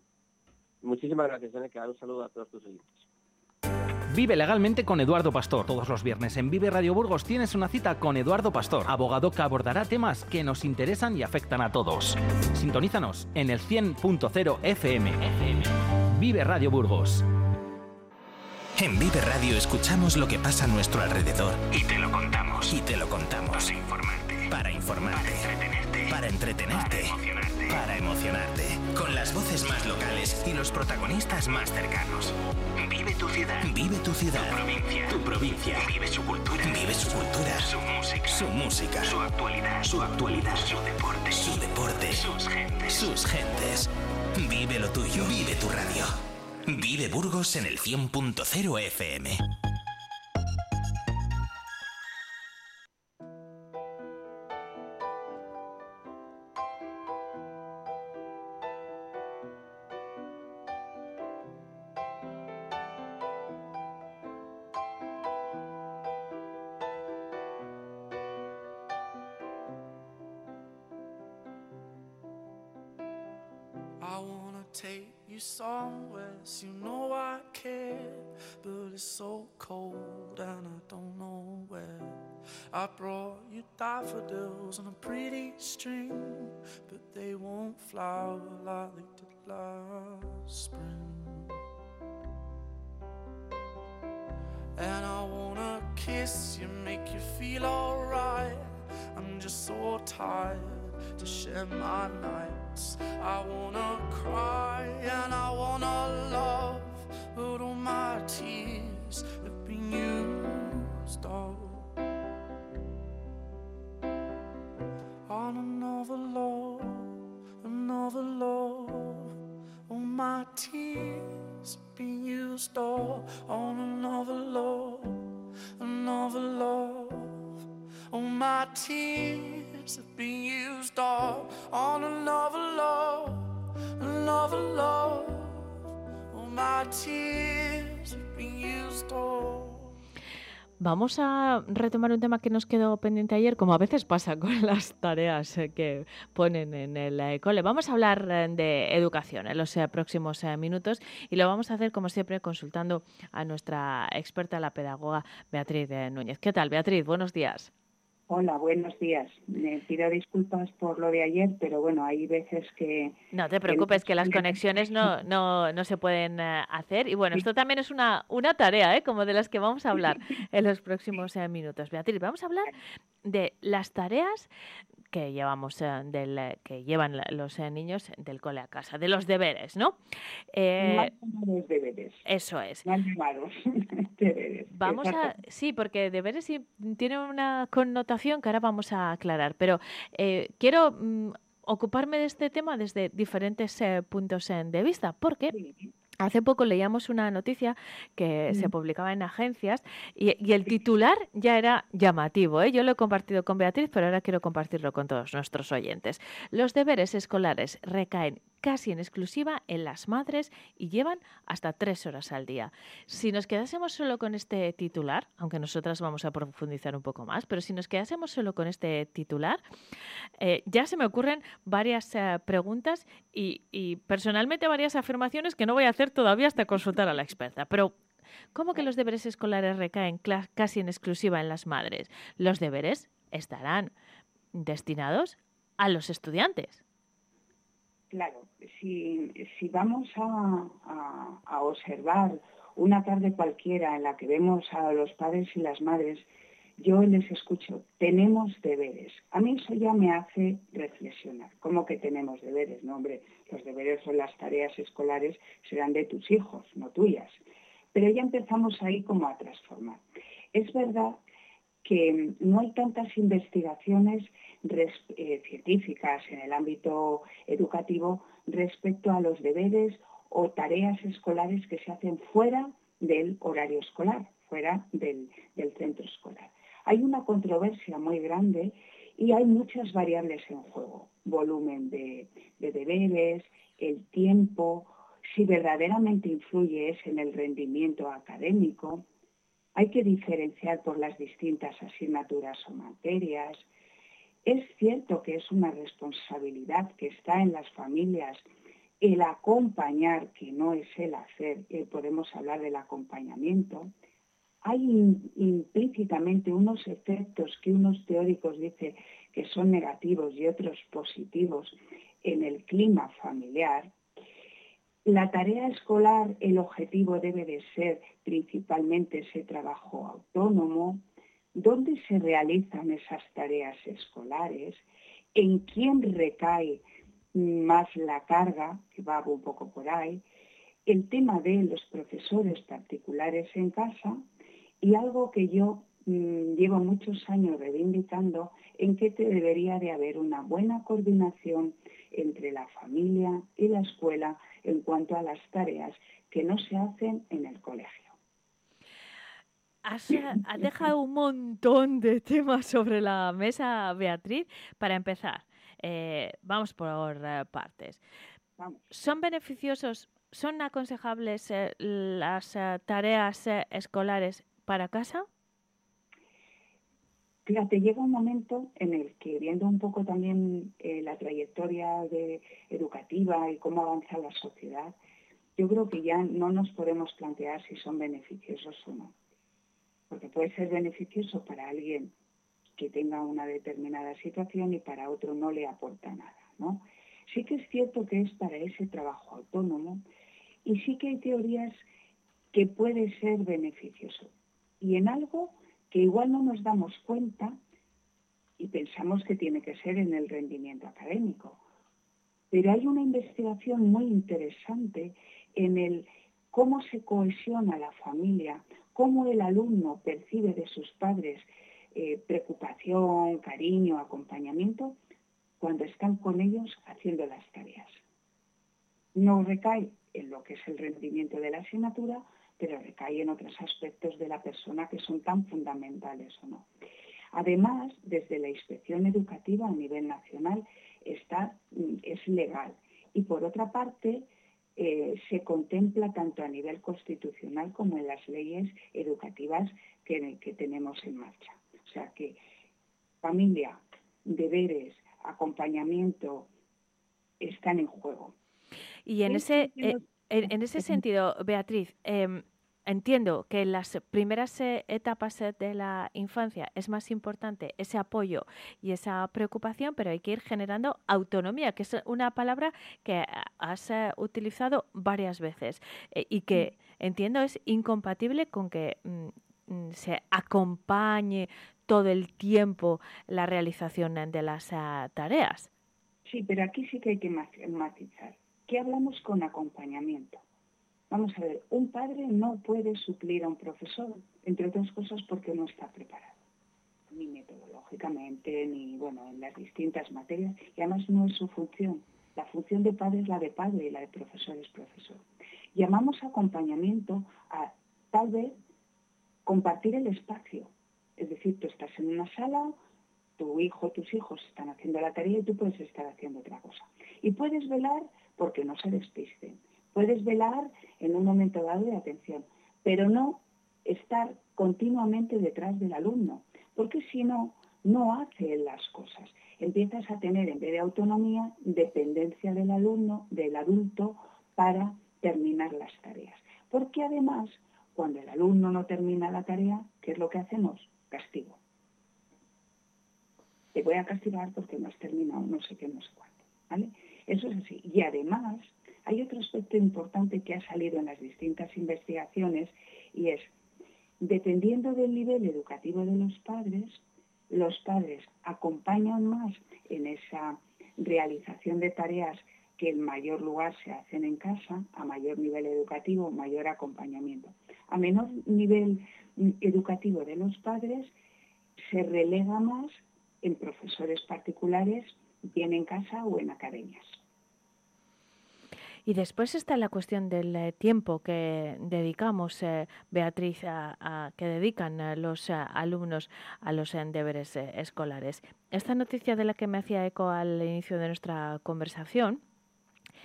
Muchísimas gracias, Eneca. Un saludo a todos tus oyentes. Vive legalmente con Eduardo Pastor. Todos los viernes en Vive Radio Burgos tienes una cita con Eduardo Pastor, abogado que abordará temas que nos interesan y afectan a todos. Sintonízanos en el 100.0 FM. Vive Radio Burgos. En Vive Radio escuchamos lo que pasa a nuestro alrededor y te lo contamos. Y te lo contamos. Para informarte. Para informarte. Para entretenerte. Para entretenerte para emocionarte, con las voces más locales y los protagonistas más cercanos. Vive tu ciudad. Vive tu ciudad. Tu provincia. Tu provincia. Vive su cultura. Vive su cultura. Su música. Su música. Su actualidad. Su actualidad. Su deporte. Su deporte. Sus gentes. Sus gentes. Vive lo tuyo. Vive tu radio. Vive Burgos en el 100.0 FM. Vamos a retomar un tema que nos quedó pendiente ayer, como a veces pasa con las tareas eh, que ponen en el eh, cole. Vamos a hablar eh, de educación en los próximos minutos y lo vamos a hacer, como siempre, consultando a nuestra experta, la pedagoga Beatriz Núñez. ¿Qué tal, Beatriz? Buenos días. Hola, buenos días. Me pido disculpas por lo de ayer, pero bueno, hay veces que... No te preocupes, que las conexiones no, no, no se pueden eh, hacer. Y bueno, esto también es una, una tarea, ¿eh? como de las que vamos a hablar en los próximos eh, minutos. Beatriz, vamos a hablar de las tareas que llevamos eh, del eh, que llevan los eh, niños del cole a casa, de los deberes, ¿no? los deberes. Eso es. deberes. Vamos a sí, porque deberes sí tiene una connotación que ahora vamos a aclarar, pero quiero mm, ocuparme de este tema desde diferentes puntos de vista, porque Hace poco leíamos una noticia que se publicaba en agencias y, el titular ya era llamativo. ¿eh? Yo lo he compartido con Beatriz, pero ahora quiero compartirlo con todos nuestros oyentes. Los deberes escolares recaen casi en exclusiva en las madres y llevan hasta tres horas al día. Si nos quedásemos solo con este titular, aunque nosotras vamos a profundizar un poco más, pero si nos quedásemos solo con este titular, eh, ya se me ocurren varias eh, preguntas y, y personalmente varias afirmaciones que no voy a hacer todavía hasta consultar a la experta. Pero ¿Cómo que los deberes escolares recaen casi en exclusiva en las madres? Los deberes estarán destinados a los estudiantes. Claro, si, si vamos a, a, observar una tarde cualquiera en la que vemos a los padres y las madres, yo les escucho, tenemos deberes. A mí eso ya me hace reflexionar. ¿Cómo que tenemos deberes? No, hombre, los deberes son las tareas escolares, serán de tus hijos, no tuyas. Pero ya empezamos ahí como a transformar. Es verdad que no hay tantas investigaciones eh, científicas en el ámbito educativo respecto a los deberes o tareas escolares que se hacen fuera del horario escolar, fuera del, centro escolar. Hay una controversia muy grande y hay muchas variables en juego. Volumen de, de deberes, el tiempo, si verdaderamente influye es en el rendimiento académico. Hay que diferenciar por las distintas asignaturas o materias, es cierto que es una responsabilidad que está en las familias el acompañar, que no es el hacer, eh, podemos hablar del acompañamiento. Hay implícitamente unos efectos que unos teóricos dicen que son negativos y otros positivos en el clima familiar. La tarea escolar, el objetivo debe de ser principalmente ese trabajo autónomo, dónde se realizan esas tareas escolares, en quién recae más la carga, que va un poco por ahí, el tema de los profesores particulares en casa y algo que yo mm, llevo muchos años reivindicando, en que te debería de haber una buena coordinación entre la familia y la escuela en cuanto a las tareas que no se hacen en el colegio. Has, dejado un montón de temas sobre la mesa, Beatriz. Para empezar, eh, vamos por eh, partes. ¿Son beneficiosos, son aconsejables eh, las tareas escolares para casa? Fíjate, llega un momento en el que, viendo un poco también la trayectoria educativa y cómo avanza la sociedad, yo creo que ya no nos podemos plantear si son beneficiosos o no porque puede ser beneficioso para alguien que tenga una determinada situación y para otro no le aporta nada, ¿no? Sí que es cierto que es para ese trabajo autónomo y sí que hay teorías que puede ser beneficioso. Y en algo que igual no nos damos cuenta y pensamos que tiene que ser en el rendimiento académico. Pero hay una investigación muy interesante en el cómo se cohesiona la familia cómo el alumno percibe de sus padres eh, preocupación, cariño, acompañamiento cuando están con ellos haciendo las tareas. No recae en lo que es el rendimiento de la asignatura, pero recae en otros aspectos de la persona que son tan fundamentales o no. Además, desde la inspección educativa a nivel nacional está, mm, es legal. Y por otra parte, eh, se contempla tanto a nivel constitucional como en las leyes educativas que, que tenemos en marcha. O sea que familia, deberes, acompañamiento están en juego. Y en ese, eh, en, ese sentido, Beatriz, em, entiendo que en las primeras eh, etapas eh, de la infancia es más importante ese apoyo y esa preocupación, pero hay que ir generando autonomía, que es una palabra que has utilizado varias veces y que entiendo es incompatible con que mm, mm, se acompañe todo el tiempo la realización de las tareas. Sí, pero aquí sí que hay que matizar. ¿Qué hablamos con acompañamiento? Vamos a ver, un padre no puede suplir a un profesor, entre otras cosas porque no está preparado, ni metodológicamente, ni bueno, en las distintas materias, y además no es su función. La función de padre es la de padre y la de profesor es profesor. Llamamos acompañamiento a tal vez compartir el espacio. Es decir, tú estás en una sala, tu hijo, tus hijos están haciendo la tarea y tú puedes estar haciendo otra cosa. Y puedes velar porque no se despisten. Puedes velar en un momento dado de atención, pero no estar continuamente detrás del alumno, porque si no, no hace las cosas. Empiezas a tener, en vez de autonomía, dependencia del alumno, del adulto, para terminar las tareas. Porque además, cuando el alumno no termina la tarea, ¿qué es lo que hacemos? Castigo. Te voy a castigar porque no has terminado no sé qué, no sé cuánto. Eso es así. Y además, hay otro aspecto importante que ha salido en las distintas investigaciones y es, dependiendo del nivel educativo de los padres, los padres acompañan más en esa realización de tareas que en mayor lugar se hacen en casa, a mayor nivel educativo, mayor acompañamiento. A menor nivel mm, educativo de los padres, se relega más en profesores particulares bien en casa o en academias. Y después está la cuestión del eh, tiempo que dedicamos, eh, Beatriz, a, que dedican eh, los alumnos a los deberes escolares. Esta noticia de la que me hacía eco al inicio de nuestra conversación,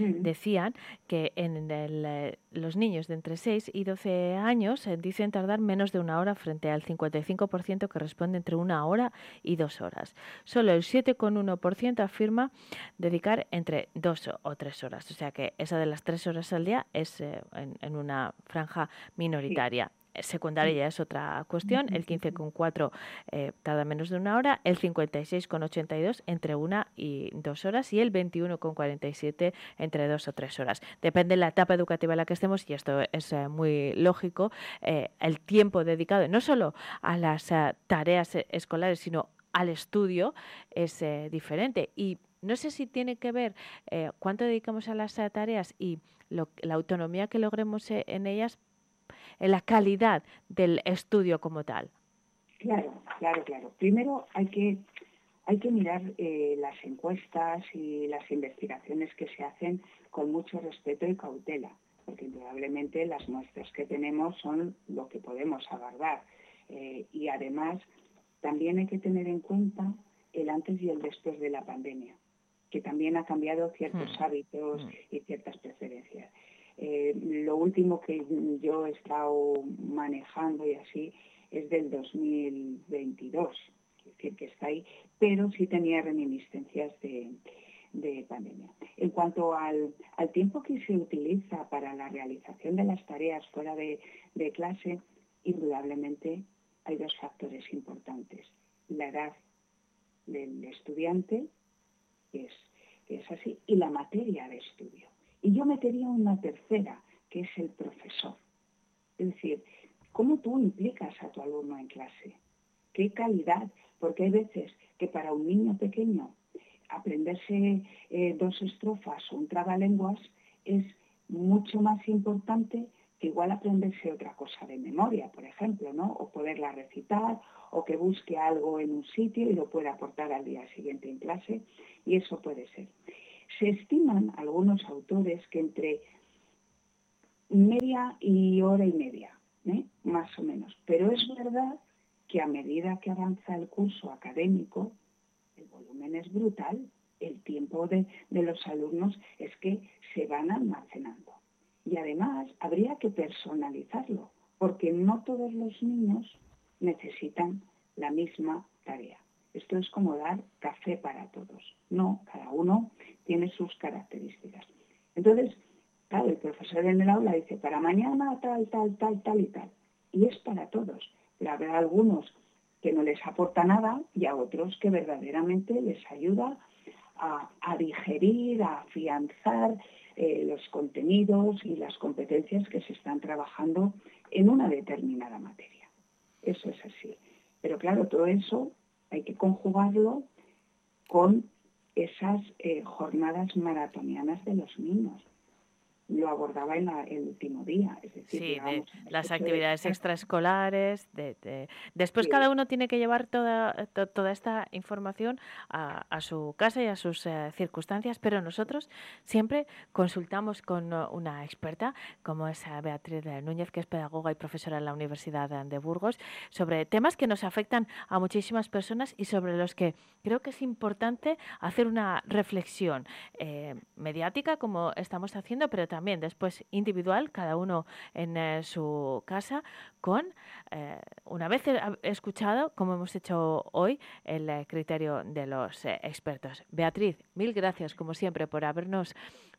decían que en eh, los niños de entre 6 y 12 años eh, dicen tardar menos de una hora frente al 55% que responde entre una hora y dos horas. Solo el 7,1% afirma dedicar entre dos o tres horas. O sea que esa de las tres horas al día es eh, en, una franja minoritaria secundaria ya es otra cuestión, el 15,4 eh, tarda menos de una hora, el 56,82 entre una y dos horas y el 21,47 entre dos o tres horas. Depende de la etapa educativa en la que estemos y esto es eh, muy lógico, eh, el tiempo dedicado no solo a las tareas escolares, sino al estudio es diferente y no sé si tiene que ver cuánto dedicamos a las tareas y la autonomía que logremos en ellas en la calidad del estudio como tal? Claro, claro, claro. Primero hay que, hay que mirar eh, las encuestas y las investigaciones que se hacen con mucho respeto y cautela, porque indudablemente las muestras que tenemos son lo que podemos aguardar. Eh, y además también hay que tener en cuenta el antes y el después de la pandemia, que también ha cambiado ciertos hmm. hábitos hmm. y ciertas preferencias. Eh, lo último que yo he estado manejando y así es del 2022, es decir, que está ahí, pero sí tenía reminiscencias de, pandemia. En cuanto al, tiempo que se utiliza para la realización de las tareas fuera de, clase, indudablemente hay dos factores importantes. La edad del estudiante, es, que es así, y la materia de estudio. Y yo metería una tercera, que es el profesor. Es decir, ¿cómo tú implicas a tu alumno en clase? ¿Qué calidad? Porque hay veces que para un niño pequeño aprenderse eh, dos estrofas o un trabalenguas es mucho más importante que igual aprenderse otra cosa de memoria, por ejemplo, ¿no? O poderla recitar, o que busque algo en un sitio y lo pueda aportar al día siguiente en clase, y eso puede ser. Se estiman algunos autores que entre media y hora y media, ¿eh? más o menos. Pero es verdad que a medida que avanza el curso académico, el volumen es brutal, el tiempo de, los alumnos es que se van almacenando. Y además habría que personalizarlo, porque no todos los niños necesitan la misma tarea. Esto es como dar café para todos. No, cada uno tiene sus características. Entonces, claro, el profesor en el aula dice, para mañana tal, tal, tal, tal y tal. Y es para todos. Pero habrá algunos que no les aporta nada y a otros que verdaderamente les ayuda a, digerir, a afianzar eh, los contenidos y las competencias que se están trabajando en una determinada materia. Eso es así. Pero claro, todo eso hay que conjugarlo con esas eh, jornadas maratonianas de los niños lo abordaba en el último día. Es decir, sí, las actividades extraescolares. De, Después cada uno tiene que llevar toda, toda esta información a, su casa y a sus eh, circunstancias, pero nosotros siempre consultamos con uh, una experta, como es uh, Beatriz Núñez, que es pedagoga y profesora en la Universidad de Burgos, sobre temas que nos afectan a muchísimas personas y sobre los que creo que es importante hacer una reflexión eh, mediática, como estamos haciendo, pero también también después individual, cada uno en eh, su casa, con, eh, una vez escuchado, como hemos hecho hoy, el eh, criterio de los expertos. Beatriz, mil gracias, como siempre, por habernos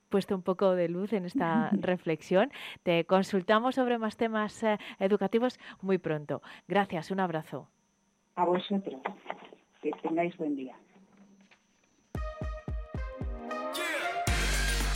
puesto un poco de luz en esta reflexión. Te consultamos sobre más temas educativos muy pronto. Gracias, un abrazo. A vosotros. Que tengáis buen día.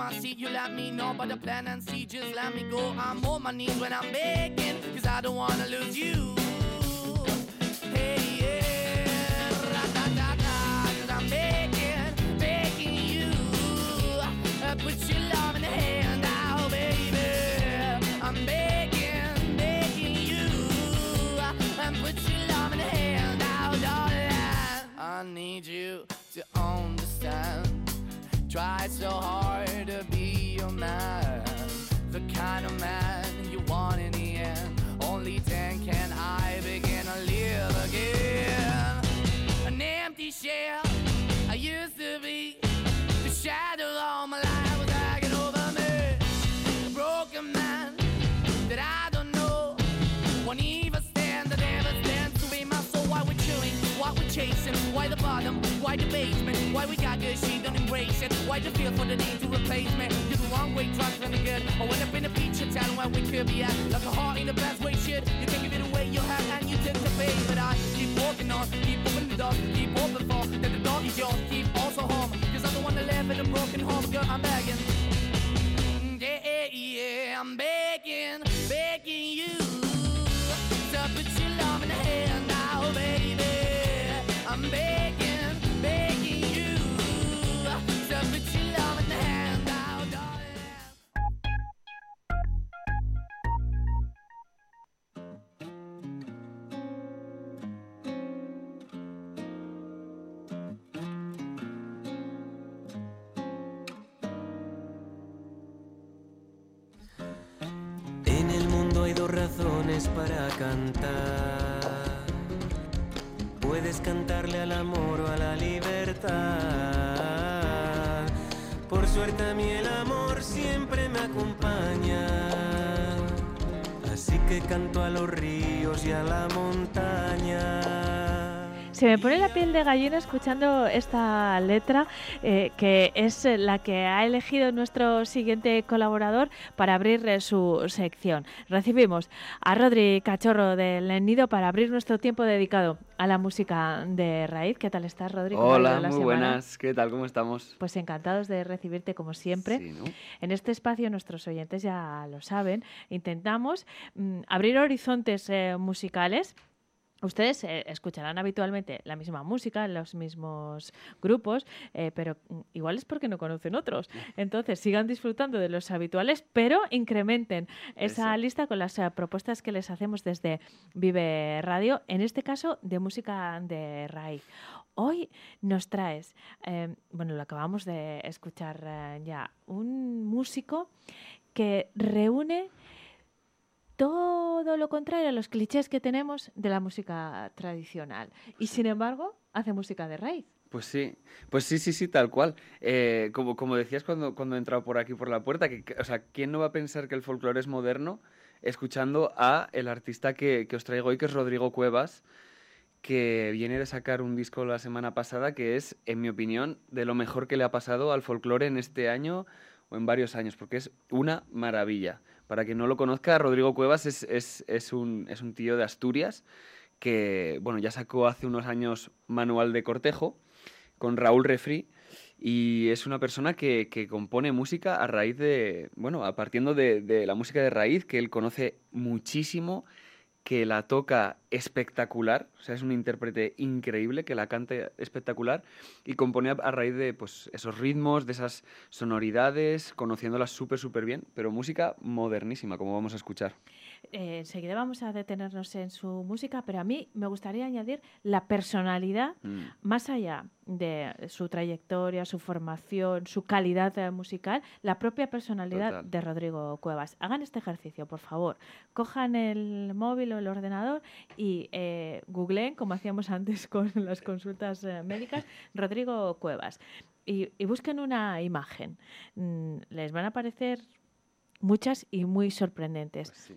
I see, you let me know. But the plan and see, just let me go. I'm on my knees when I'm begging, why the bottom, why the basement, why we got good, she don't embrace it. Why the feel for the need to replace me? You're the wrong way, trying to the good. I went up in a feature town where we could be at, like a heart in the best way, shit. You can give it away, you have, and you tend the pay. But I keep walking on, keep opening the door, keep open for that the dog is yours, keep also home. Cause I'm the one that live in a broken home, girl, I'm begging. Mm, yeah, yeah, yeah, I'm begging, begging Se me pone la piel de gallina escuchando esta letra, eh, que es la que ha elegido nuestro siguiente colaborador para abrir eh, su sección. Recibimos a Rodri Cachorro del Nido para abrir nuestro tiempo dedicado a la música de raíz. ¿Qué tal estás, Rodri? ¿Cómo ha ido Hola, la muy buenas. ¿Qué tal? ¿Cómo estamos? Pues encantados de recibirte como siempre. Sí, ¿no? En este espacio nuestros oyentes ya lo saben, intentamos mm, abrir horizontes eh, musicales. Ustedes eh, escucharán habitualmente la misma música los mismos grupos, eh, pero mm, igual es porque no conocen otros. Entonces sigan disfrutando de los habituales, pero incrementen esa Eso. lista con las eh, propuestas que les hacemos desde Vive Radio, en este caso de música de raíz. Hoy nos traes, eh, bueno, lo acabamos de escuchar ya, un músico que reúne todo lo contrario a los clichés que tenemos de la música tradicional. Y sin embargo, hace música de raíz. Pues sí, pues sí, sí, sí, tal cual. Eh, como, como decías cuando, cuando he entrado por aquí por la puerta, que, o sea, ¿quién no va a pensar que el folclore es moderno escuchando a el artista que, que os traigo hoy, que es Rodrigo Cuevas, que viene de sacar un disco la semana pasada que es, en mi opinión, de lo mejor que le ha pasado al folclore en este año o en varios años, porque es una maravilla. Para quien no lo conozca, Rodrigo Cuevas es, es, es un, es un tío de Asturias que, bueno, ya sacó hace unos años Manual de Cortejo con Raúl Refri y es una persona que, que compone música a raíz de, bueno, a partiendo de, de la música de raíz que él conoce muchísimo, que la toca espectacular, o sea, es un intérprete increíble, que la canta espectacular y compone a, a raíz de pues, esos ritmos, de esas sonoridades, conociéndolas súper, súper bien, pero música modernísima, como vamos a escuchar. Eh, enseguida vamos a detenernos en su música, pero a mí me gustaría añadir la personalidad Mm. más allá de su trayectoria, su formación, su calidad eh, musical, la propia personalidad Total. de Rodrigo Cuevas. Hagan este ejercicio, por favor. Cojan el móvil o el ordenador y eh, googleen, como hacíamos antes con las consultas eh, médicas, Rodrigo Cuevas. Y, y busquen una imagen. Mm, les van a aparecer muchas y muy sorprendentes. Pues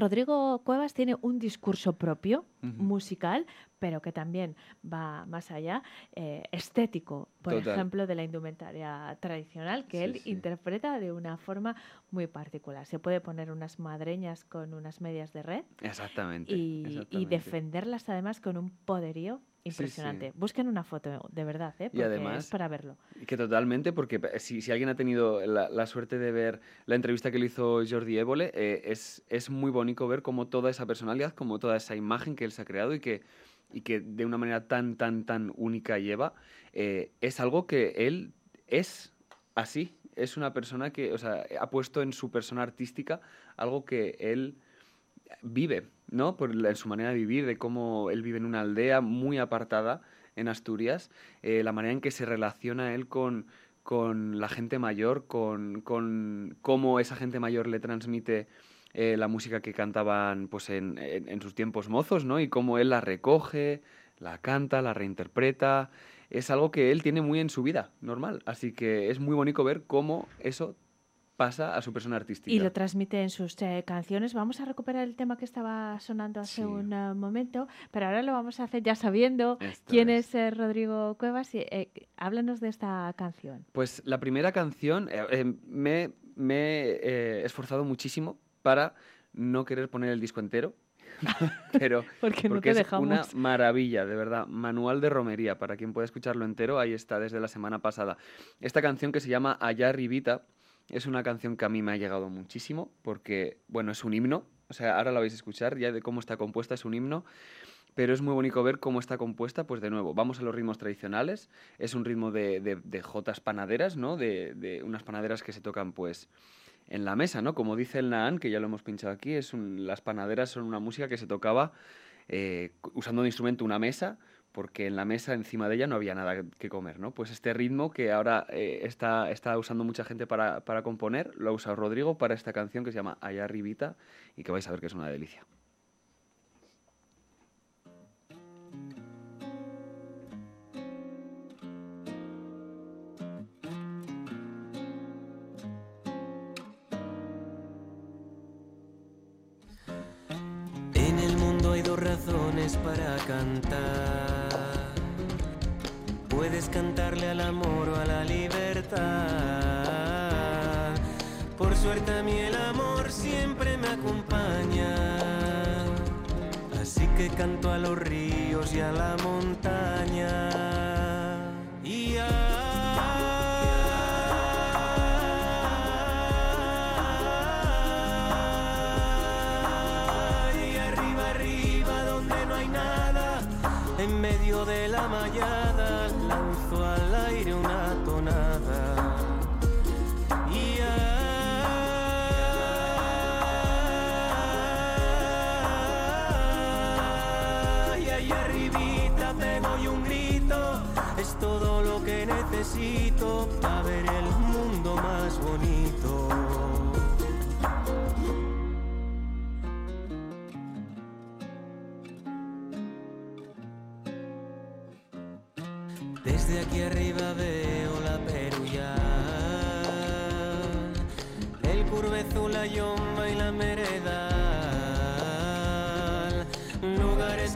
Rodrigo Cuevas tiene un discurso propio, musical, pero que también va más allá, eh, estético, por Total. ejemplo, de la indumentaria tradicional, que Sí, él sí. interpreta de una forma muy particular. Se puede poner unas madreñas con unas medias de red Exactamente. y, defenderlas además con un poderío sí. impresionante. Busquen una foto, de verdad, ¿eh? Y porque además- es para verlo. Que totalmente, porque si, si alguien ha tenido la, la suerte de ver la entrevista que le hizo Jordi Évole, eh, es, es muy bonito ver cómo toda esa personalidad, como toda esa imagen que él se ha creado y que, y que de una manera tan, tan, tan única lleva, eh, es algo que él es así. Es una persona que, o sea, ha puesto en su persona artística algo que él vive, ¿no? Por en su manera de vivir, de cómo él vive en una aldea muy apartada en Asturias, eh, la manera en que se relaciona él con, con la gente mayor, con, con cómo esa gente mayor le transmite eh, la música que cantaban pues, en, en- en sus tiempos mozos, ¿no? Y cómo él la recoge, la canta, la reinterpreta. Es algo que él tiene muy en su vida, normal. Así que es muy bonito ver cómo eso pasa a su persona artística. Y lo transmite en sus eh, canciones. Vamos a recuperar el tema que estaba sonando hace Sí. un eh, momento, pero ahora lo vamos a hacer ya sabiendo Esto quién es, eh, Rodrigo Cuevas. Y, eh, háblanos de esta canción. Pues la primera canción eh, eh, me, me he esforzado muchísimo para no querer poner el disco entero, pero Porque no porque te es una dejamos. maravilla, de verdad. Manual de romería, para quien pueda escucharlo entero, ahí está desde la semana pasada. Esta canción que se llama Allá Arribita es una canción que a mí me ha llegado muchísimo porque, bueno, es un himno, o sea, ahora la vais a escuchar ya de cómo está compuesta, es un himno pero es muy bonito ver cómo está compuesta, pues de nuevo, vamos a los ritmos tradicionales, es un ritmo de, de, jotas panaderas, ¿no? De, de unas panaderas que se tocan, pues, en la mesa, ¿no? Como dice el Naan, que ya lo hemos pinchado aquí, es un- las panaderas son una música que se tocaba eh, usando de instrumento una mesa, porque en la mesa encima de ella no había nada que comer, ¿no? Pues este ritmo que ahora eh, está, está usando mucha gente para, para componer, lo ha usado Rodrigo para esta canción que se llama Allá Arribita y que vais a ver que es una delicia. En el mundo hay dos razones para cantar. Puedes cantarle al amor o a la libertad. Por suerte a mí el amor siempre me acompaña. Así que canto a los ríos y a la montaña.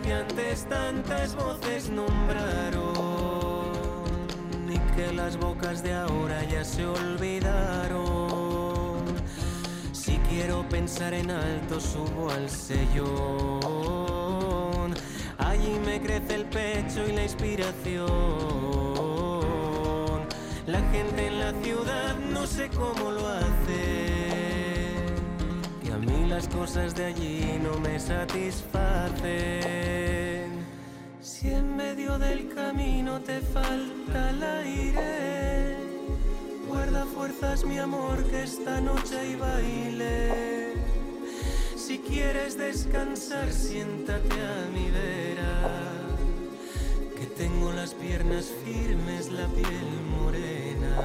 Que antes tantas voces nombraron y que las bocas de ahora ya se olvidaron. Si quiero pensar en alto subo al sellón, allí me crece el pecho y la inspiración. La gente en la ciudad no sé cómo lo hace, las cosas de allí no me satisfacen. Si en medio del camino te falta el aire, guarda fuerzas mi amor que esta noche hay baile. Si quieres descansar, siéntate a mi vera, que tengo las piernas firmes, la piel morena.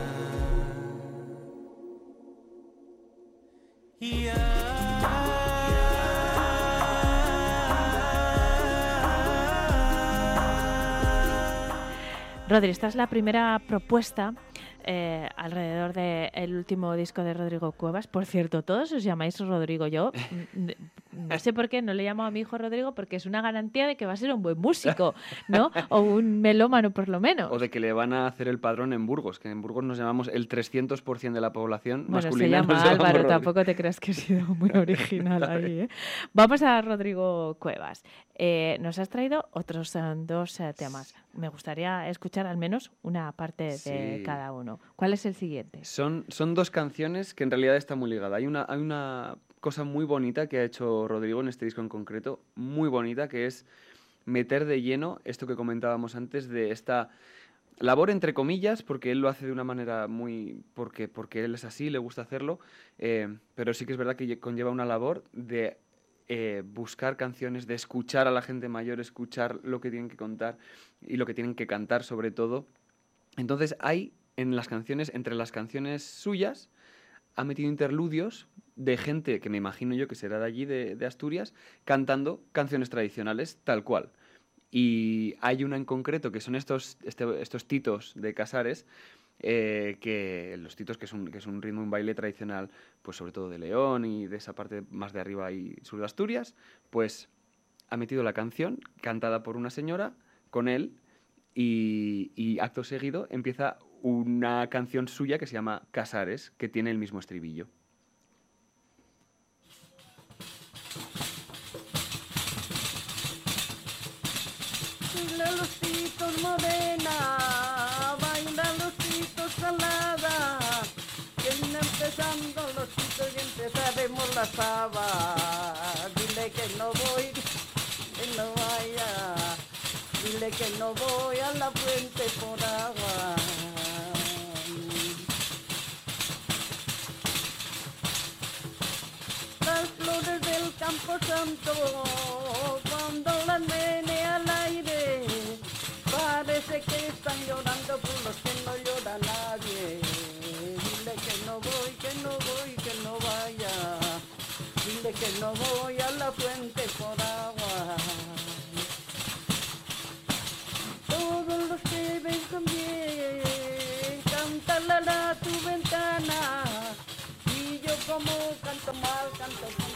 Y Rodri, esta es la primera propuesta eh, alrededor del último disco de Rodrigo Cuevas. Por cierto, todos os llamáis Rodrigo. Yo no sé por qué no le llamo a mi hijo Rodrigo porque es una garantía de que va a ser un buen músico, ¿no? O un melómano por lo menos. O de que le van a hacer el padrón en Burgos, que en Burgos nos llamamos el 300% de la población Bueno, se masculina. llama nos llamamos Álvaro, Rodri. tampoco te creas que he sido muy original ahí. ¿eh? Vamos a Rodrigo Cuevas. Eh, nos has traído otros dos eh, temas. Me gustaría escuchar al menos una parte de Sí. cada uno. ¿Cuál es el siguiente? Son, son dos canciones que en realidad están muy ligadas. Hay una, hay una cosa muy bonita que ha hecho Rodrigo en este disco en concreto, muy bonita, que es meter de lleno esto que comentábamos antes de esta labor entre comillas, porque él lo hace de una manera muy... porque, porque él es así, le gusta hacerlo, eh, pero sí que es verdad que lle- conlleva una labor de eh, buscar canciones, de escuchar a la gente mayor, escuchar lo que tienen que contar y lo que tienen que cantar sobre todo. Entonces hay en las canciones, entre las canciones suyas, ha metido interludios de gente que me imagino yo que será de allí, de, Asturias, cantando canciones tradicionales tal cual. Y hay una en concreto que son estos, este- estos titos de Casares, eh, que los titos que es, un, que es un ritmo, un baile tradicional, pues sobre todo de León y de esa parte más de arriba y sur de Asturias, pues ha metido la canción cantada por una señora con él y, y acto seguido empieza una canción suya que se llama Casares, que tiene el mismo estribillo. Dile que no voy, que no vaya. Dile que no voy a la fuente por agua. Las flores del campo santo, cuando las mene al aire, parece que están llorando por los que no llora cántala a tu